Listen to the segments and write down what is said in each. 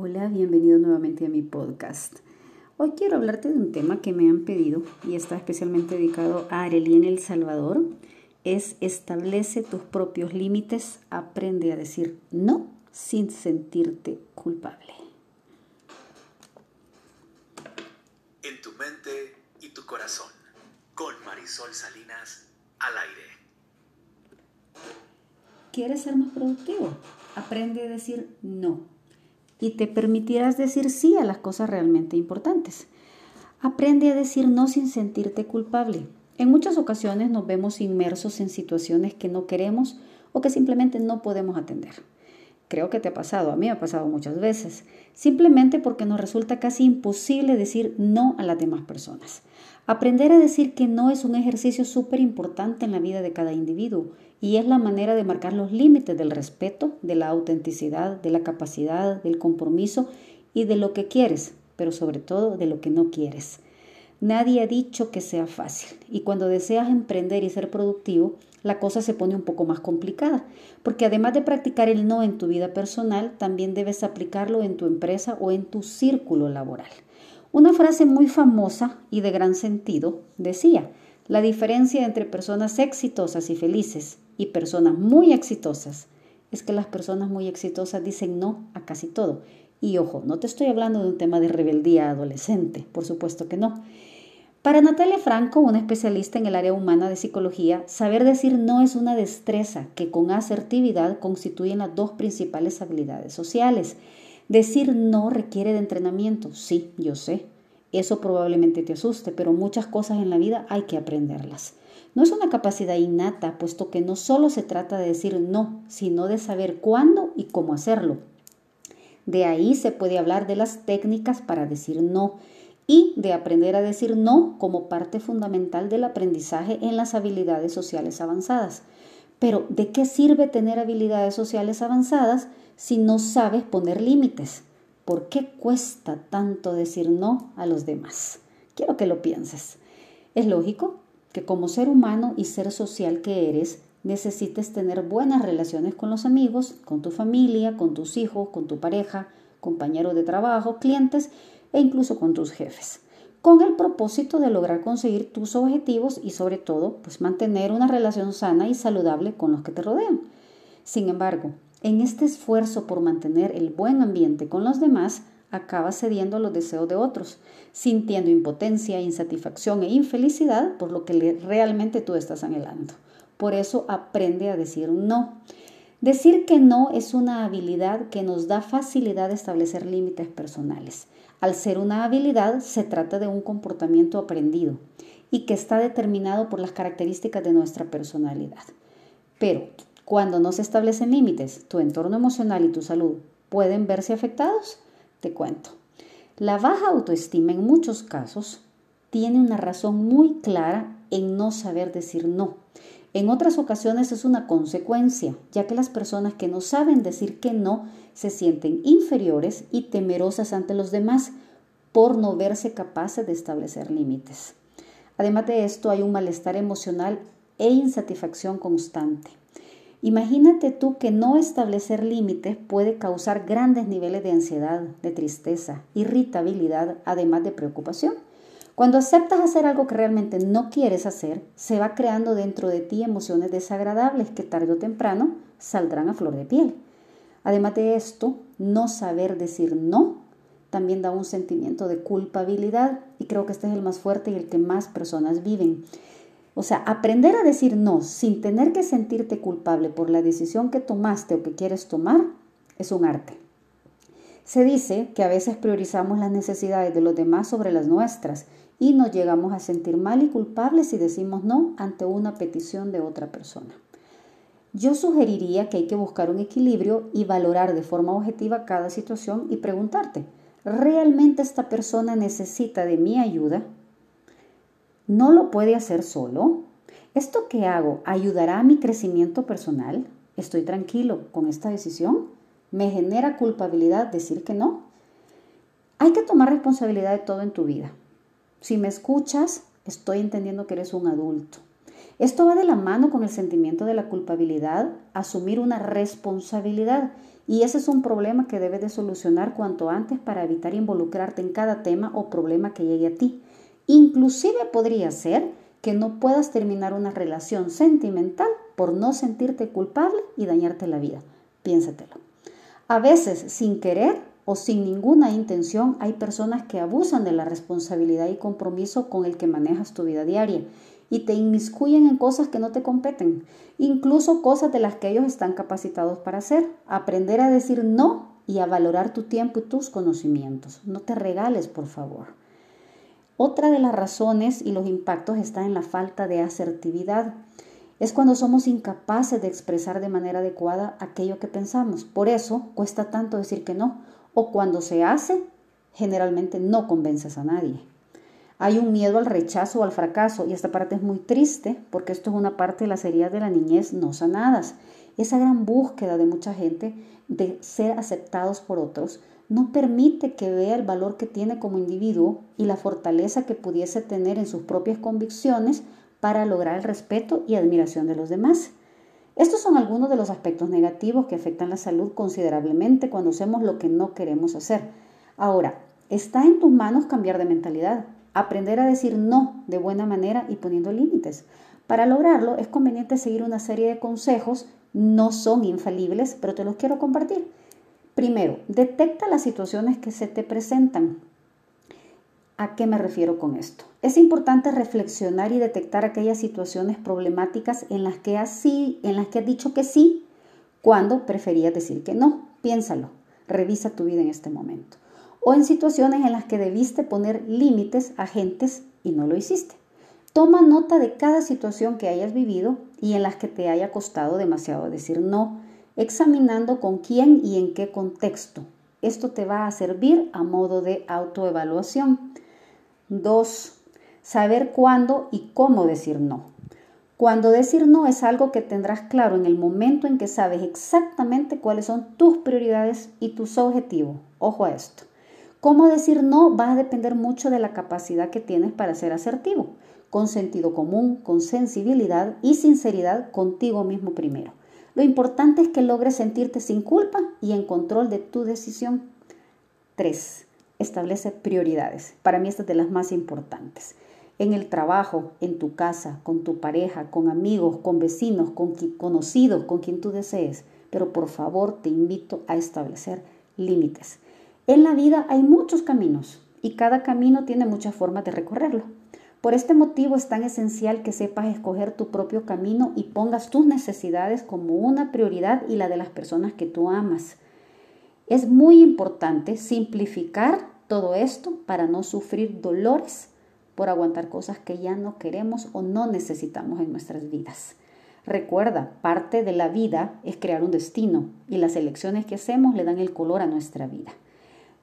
Hola, bienvenido nuevamente a mi podcast. Hoy quiero hablarte de un tema que me han pedido y está especialmente dedicado a Arely en El Salvador. Es establece tus propios límites, aprende a decir no sin sentirte culpable. En tu mente y tu corazón, con Marisol Salinas al aire. ¿Quieres ser más productivo? Aprende a decir no y te permitirás decir sí a las cosas realmente importantes. Aprende a decir no sin sentirte culpable. En muchas ocasiones nos vemos inmersos en situaciones que no queremos o que simplemente no podemos atender. Creo que te ha pasado, a mí me ha pasado muchas veces, simplemente porque nos resulta casi imposible decir no a las demás personas. Aprender a decir que no es un ejercicio súper importante en la vida de cada individuo y es la manera de marcar los límites del respeto, de la autenticidad, de la capacidad, del compromiso y de lo que quieres, pero sobre todo de lo que no quieres. Nadie ha dicho que sea fácil y cuando deseas emprender y ser productivo, la cosa se pone un poco más complicada, porque además de practicar el no en tu vida personal, también debes aplicarlo en tu empresa o en tu círculo laboral. Una frase muy famosa y de gran sentido decía, la diferencia entre personas exitosas y felices y personas muy exitosas es que las personas muy exitosas dicen no a casi todo. Y ojo, no te estoy hablando de un tema de rebeldía adolescente, por supuesto que no. Para Natalia Franco, una especialista en el área humana de psicología, saber decir no es una destreza que con asertividad constituyen las dos principales habilidades sociales. Decir no requiere de entrenamiento, sí, yo sé. Eso probablemente te asuste, pero muchas cosas en la vida hay que aprenderlas. No es una capacidad innata, puesto que no solo se trata de decir no, sino de saber cuándo y cómo hacerlo. De ahí se puede hablar de las técnicas para decir no y de aprender a decir no como parte fundamental del aprendizaje en las habilidades sociales avanzadas. Pero, ¿de qué sirve tener habilidades sociales avanzadas si no sabes poner límites? ¿Por qué cuesta tanto decir no a los demás? Quiero que lo pienses. Es lógico que como ser humano y ser social que eres, necesites tener buenas relaciones con los amigos, con tu familia, con tus hijos, con tu pareja, compañeros de trabajo, clientes e incluso con tus jefes, con el propósito de lograr conseguir tus objetivos y sobre todo, pues mantener una relación sana y saludable con los que te rodean. Sin embargo, en este esfuerzo por mantener el buen ambiente con los demás, acabas cediendo a los deseos de otros, sintiendo impotencia, insatisfacción e infelicidad por lo que realmente tú estás anhelando. Por eso aprende a decir no. Decir que no es una habilidad que nos da facilidad de establecer límites personales. Al ser una habilidad, se trata de un comportamiento aprendido y que está determinado por las características de nuestra personalidad. Pero cuando no se establecen límites, tu entorno emocional y tu salud pueden verse afectados. Te cuento. La baja autoestima en muchos casos tiene una razón muy clara en no saber decir no. En otras ocasiones es una consecuencia, ya que las personas que no saben decir que no se sienten inferiores y temerosas ante los demás por no verse capaces de establecer límites. Además de esto, hay un malestar emocional e insatisfacción constante. Imagínate tú que no establecer límites puede causar grandes niveles de ansiedad, de tristeza, irritabilidad, además de preocupación. Cuando aceptas hacer algo que realmente no quieres hacer, se va creando dentro de ti emociones desagradables que tarde o temprano saldrán a flor de piel. Además de esto, no saber decir no también da un sentimiento de culpabilidad y creo que este es el más fuerte y el que más personas viven. O sea, aprender a decir no sin tener que sentirte culpable por la decisión que tomaste o que quieres tomar es un arte. Se dice que a veces priorizamos las necesidades de los demás sobre las nuestras y nos llegamos a sentir mal y culpables si decimos no ante una petición de otra persona. Yo sugeriría que hay que buscar un equilibrio y valorar de forma objetiva cada situación y preguntarte, ¿realmente esta persona necesita de mi ayuda? No lo puede hacer solo. ¿Esto que hago ayudará a mi crecimiento personal? ¿Estoy tranquilo con esta decisión? ¿Me genera culpabilidad decir que no? Hay que tomar responsabilidad de todo en tu vida. Si me escuchas, estoy entendiendo que eres un adulto. Esto va de la mano con el sentimiento de la culpabilidad, asumir una responsabilidad Y ese es un problema que debes de solucionar cuanto antes para evitar involucrarte en cada tema o problema que llegue a ti. Inclusive podría ser que no puedas terminar una relación sentimental por no sentirte culpable y dañarte la vida. Piénsatelo. A veces, sin querer o sin ninguna intención, hay personas que abusan de la responsabilidad y compromiso con el que manejas tu vida diaria y te inmiscuyen en cosas que no te competen, incluso cosas de las que ellos están capacitados para hacer. Aprender a decir no y a valorar tu tiempo y tus conocimientos. No te regales, por favor. Otra de las razones y los impactos está en la falta de asertividad. Es cuando somos incapaces de expresar de manera adecuada aquello que pensamos. Por eso cuesta tanto decir que no. O cuando se hace, generalmente no convences a nadie. Hay un miedo al rechazo o al fracaso y esta parte es muy triste porque esto es una parte de las heridas de la niñez no sanadas. Esa gran búsqueda de mucha gente de ser aceptados por otros no permite que vea el valor que tiene como individuo y la fortaleza que pudiese tener en sus propias convicciones para lograr el respeto y admiración de los demás. Estos son algunos de los aspectos negativos que afectan la salud considerablemente cuando hacemos lo que no queremos hacer. Ahora, está en tus manos cambiar de mentalidad. Aprender a decir no de buena manera y poniendo límites. Para lograrlo es conveniente seguir una serie de consejos, no son infalibles, pero te los quiero compartir. Primero, detecta las situaciones que se te presentan. ¿A qué me refiero con esto? Es importante reflexionar y detectar aquellas situaciones problemáticas en las que has, en las que has dicho que sí cuando preferías decir que no. Piénsalo, revisa tu vida en este momento o en situaciones en las que debiste poner límites a gentes y no lo hiciste. Toma nota de cada situación que hayas vivido y en las que te haya costado demasiado decir no, examinando con quién y en qué contexto. Esto te va a servir a modo de autoevaluación. 2. Saber cuándo y cómo decir no. Cuando decir no es algo que tendrás claro en el momento en que sabes exactamente cuáles son tus prioridades y tus objetivos. Ojo a esto. Cómo decir no va a depender mucho de la capacidad que tienes para ser asertivo, con sentido común, con sensibilidad y sinceridad contigo mismo primero. Lo importante es que logres sentirte sin culpa y en control de tu decisión. 3. Establece prioridades. Para mí esta es de las más importantes. En el trabajo, en tu casa, con tu pareja, con amigos, con vecinos, con conocidos, con quien tú desees. Pero por favor te invito a establecer límites. En la vida hay muchos caminos y cada camino tiene muchas formas de recorrerlo. Por este motivo es tan esencial que sepas escoger tu propio camino y pongas tus necesidades como una prioridad y la de las personas que tú amas. Es muy importante simplificar todo esto para no sufrir dolores por aguantar cosas que ya no queremos o no necesitamos en nuestras vidas. Recuerda, parte de la vida es crear un destino y las elecciones que hacemos le dan el color a nuestra vida.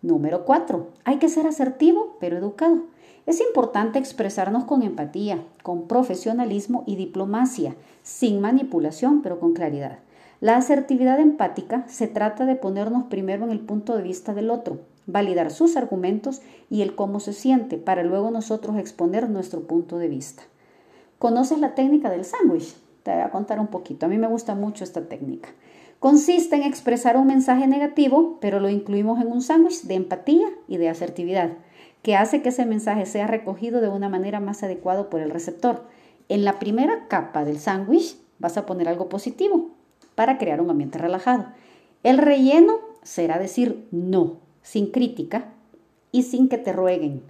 Número 4. Hay que ser asertivo, pero educado. Es importante expresarnos con empatía, con profesionalismo y diplomacia, sin manipulación, pero con claridad. La asertividad empática se trata de ponernos primero en el punto de vista del otro, validar sus argumentos y el cómo se siente, para luego nosotros exponer nuestro punto de vista. ¿Conoces la técnica del sándwich? Te voy a contar un poquito. A mí me gusta mucho esta técnica. Consiste en expresar un mensaje negativo, pero lo incluimos en un sándwich de empatía y de asertividad, que hace que ese mensaje sea recogido de una manera más adecuada por el receptor. En la primera capa del sándwich vas a poner algo positivo para crear un ambiente relajado. El relleno será decir no, sin crítica y sin que te rueguen.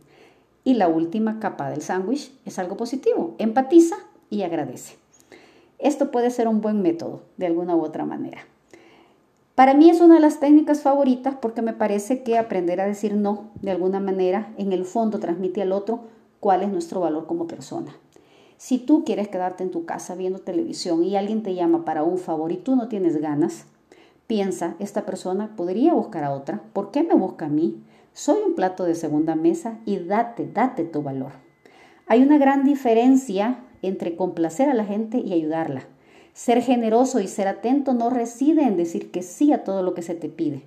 Y la última capa del sándwich es algo positivo, empatiza y agradece. Esto puede ser un buen método de alguna u otra manera. Para mí es una de las técnicas favoritas porque me parece que aprender a decir no de alguna manera en el fondo transmite al otro cuál es nuestro valor como persona. Si tú quieres quedarte en tu casa viendo televisión y alguien te llama para un favor y tú no tienes ganas, piensa, esta persona podría buscar a otra, ¿por qué me busca a mí? Soy un plato de segunda mesa y date, date tu valor. Hay una gran diferencia entre complacer a la gente y ayudarla. Ser generoso y ser atento no reside en decir que sí a todo lo que se te pide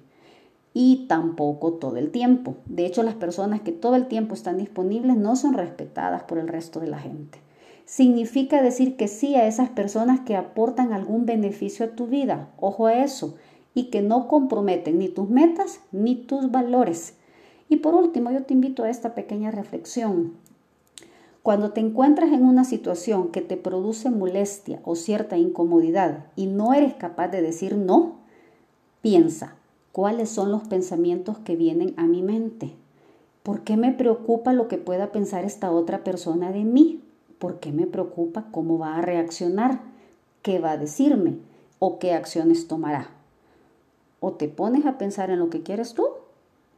y tampoco todo el tiempo. De hecho, las personas que todo el tiempo están disponibles no son respetadas por el resto de la gente. Significa decir que sí a esas personas que aportan algún beneficio a tu vida. Ojo a eso. y que no comprometen ni tus metas ni tus valores. Y por último, yo te invito a esta pequeña reflexión. Cuando te encuentras en una situación que te produce molestia o cierta incomodidad y no eres capaz de decir no, piensa, ¿cuáles son los pensamientos que vienen a mi mente? ¿Por qué me preocupa lo que pueda pensar esta otra persona de mí? ¿Por qué me preocupa cómo va a reaccionar? ¿Qué va a decirme? ¿O qué acciones tomará? ¿O te pones a pensar en lo que quieres tú?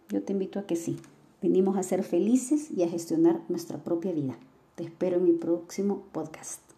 Yo te invito a que sí. Venimos a ser felices y a gestionar nuestra propia vida. Te espero en mi próximo podcast.